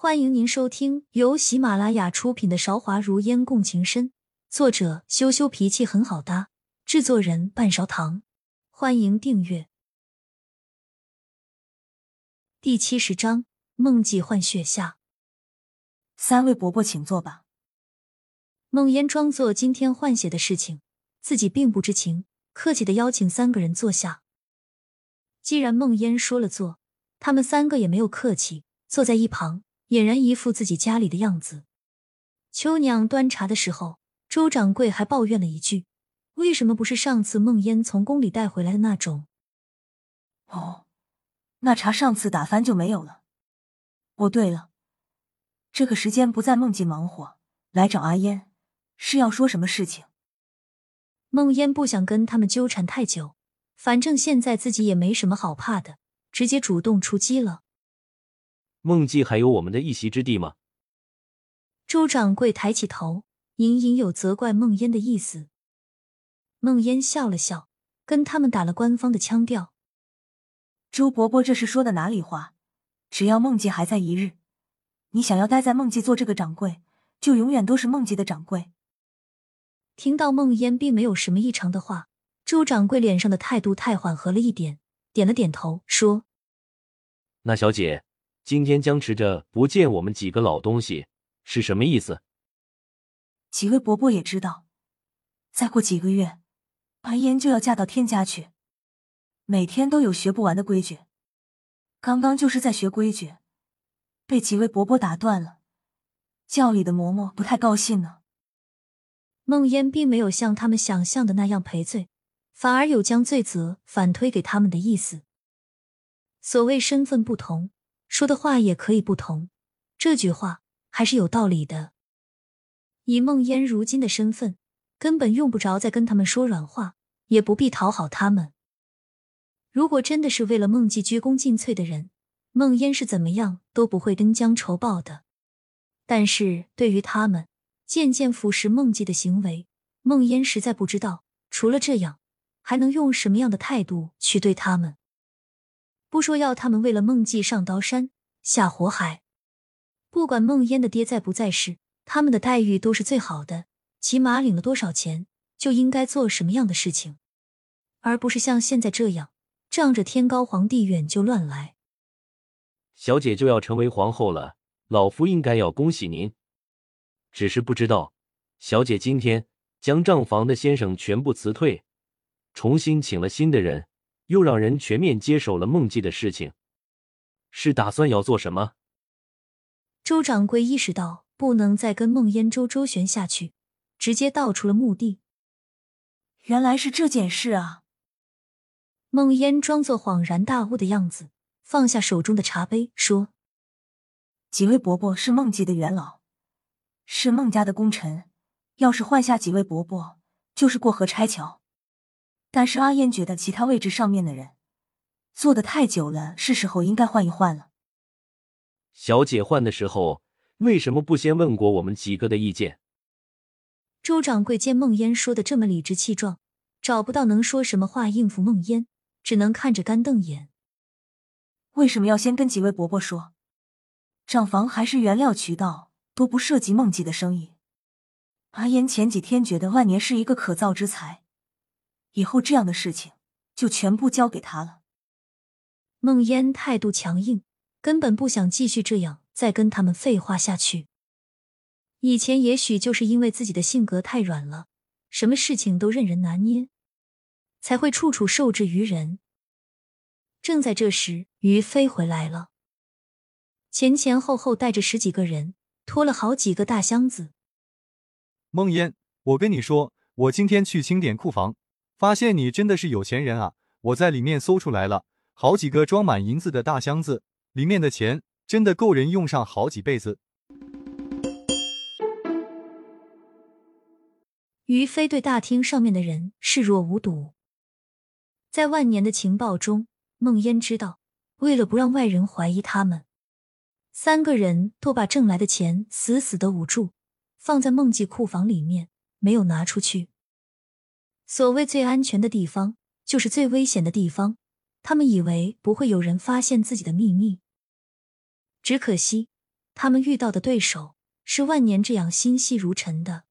欢迎您收听由喜马拉雅出品的《韶华如烟共情深》，作者羞羞脾气很好搭，制作人半勺糖。欢迎订阅。第七十章：梦记换血下。三位伯伯，请坐吧。梦烟装作今天换血的事情自己并不知情，客气的邀请三个人坐下。既然梦烟说了坐，他们三个也没有客气，坐在一旁。俨然一副自己家里的样子。秋娘端茶的时候，周掌柜还抱怨了一句：“为什么不是上次梦烟从宫里带回来的那种？”哦，那茶上次打翻就没有了。哦，对了，这个时间不在梦记忙活，来找阿烟，是要说什么事情？梦烟不想跟他们纠缠太久，反正现在自己也没什么好怕的，直接主动出击了。梦记还有我们的一席之地吗？周掌柜抬起头，隐隐有责怪梦烟的意思。梦烟笑了笑，跟他们打了官方的腔调：“周伯伯这是说的哪里话？只要梦记还在一日，你想要待在梦记做这个掌柜，就永远都是梦记的掌柜。”听到梦烟并没有什么异常的话，周掌柜脸上的态度太缓和了一点，点了点头说：“那小姐。”今天僵持着不见我们几个老东西是什么意思？几位伯伯也知道，再过几个月，阿烟就要嫁到天家去，每天都有学不完的规矩。刚刚就是在学规矩，被几位伯伯打断了。教里的嬷嬷不太高兴呢。梦烟并没有像他们想象的那样赔罪，反而有将罪责反推给他们的意思。所谓身份不同。说的话也可以不同，这句话还是有道理的。以梦烟如今的身份，根本用不着再跟他们说软话，也不必讨好他们。如果真的是为了梦记鞠躬尽瘁的人，梦烟是怎么样都不会恩将仇报的。但是对于他们渐渐腐蚀梦记的行为，梦烟实在不知道，除了这样，还能用什么样的态度去对他们。不说要他们为了梦记上刀山下火海，不管梦烟的爹在不在世，他们的待遇都是最好的。起码领了多少钱，就应该做什么样的事情，而不是像现在这样仗着天高皇帝远就乱来。小姐就要成为皇后了，老夫应该要恭喜您。只是不知道，小姐今天将账房的先生全部辞退，重新请了新的人。又让人全面接手了梦记的事情，是打算要做什么？周掌柜意识到不能再跟孟烟周周旋下去，直接道出了目的。原来是这件事啊！孟烟装作恍然大悟的样子，放下手中的茶杯，说：“几位伯伯是孟记的元老，是孟家的功臣，要是换下几位伯伯，就是过河拆桥。”但是阿烟觉得其他位置上面的人坐的太久了，是时候应该换一换了。小姐换的时候，为什么不先问过我们几个的意见？周掌柜见孟烟说的这么理直气壮，找不到能说什么话应付孟烟，只能看着干瞪眼。为什么要先跟几位伯伯说？账房还是原料渠道都不涉及孟记的生意。阿烟前几天觉得万年是一个可造之才。以后这样的事情就全部交给他了。孟烟态度强硬，根本不想继续这样再跟他们废话下去。以前也许就是因为自己的性格太软了，什么事情都任人拿捏，才会处处受制于人。正在这时，于飞回来了，前前后后带着十几个人，拖了好几个大箱子。孟烟，我跟你说，我今天去清点库房。发现你真的是有钱人啊！我在里面搜出来了好几个装满银子的大箱子，里面的钱真的够人用上好几辈子。于飞对大厅上面的人视若无睹。在万年的情报中，孟烟知道，为了不让外人怀疑他们，三个人都把挣来的钱死死的捂住，放在梦记库房里面，没有拿出去。所谓最安全的地方，就是最危险的地方。他们以为不会有人发现自己的秘密，只可惜他们遇到的对手是万年这样心细如尘的。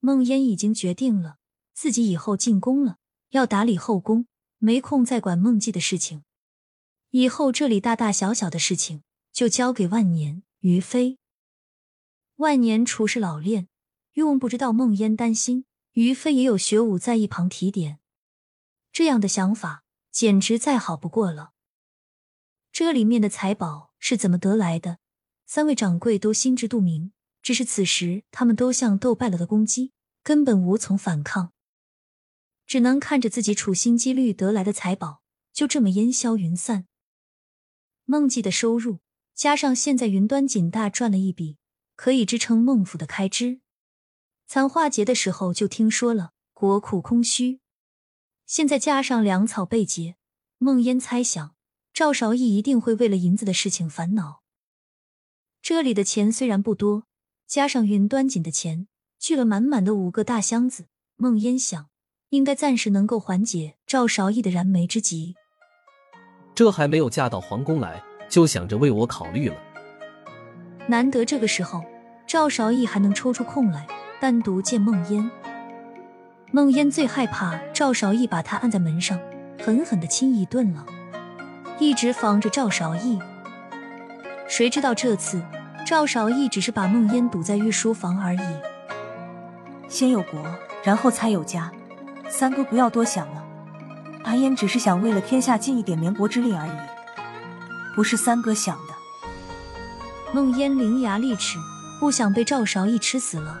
孟烟已经决定了，自己以后进宫了，要打理后宫，没空再管孟记的事情。以后这里大大小小的事情就交给万年、于飞。万年除是老练，用不知道孟烟担心。于飞也有学武在一旁提点，这样的想法简直再好不过了。这里面的财宝是怎么得来的？三位掌柜都心知肚明，只是此时他们都像斗败了的公鸡，根本无从反抗，只能看着自己处心积虑得来的财宝就这么烟消云散。孟记的收入加上现在云端锦大赚了一笔，可以支撑孟府的开支。残化节的时候就听说了国库空虚，现在加上粮草被劫，孟烟猜想赵韶义一定会为了银子的事情烦恼。这里的钱虽然不多，加上云端锦的钱聚了满满的五个大箱子，孟烟想应该暂时能够缓解赵韶义的燃眉之急。这还没有嫁到皇宫来，就想着为我考虑了。难得这个时候赵韶义还能抽出空来。单独见孟烟，孟烟最害怕赵少义把他按在门上，狠狠的亲一顿了。一直防着赵少义，谁知道这次赵少义只是把孟烟堵在御书房而已。先有国，然后才有家，三哥不要多想了。白烟只是想为了天下尽一点绵薄之力而已，不是三哥想的。孟烟伶牙俐齿，不想被赵少义吃死了。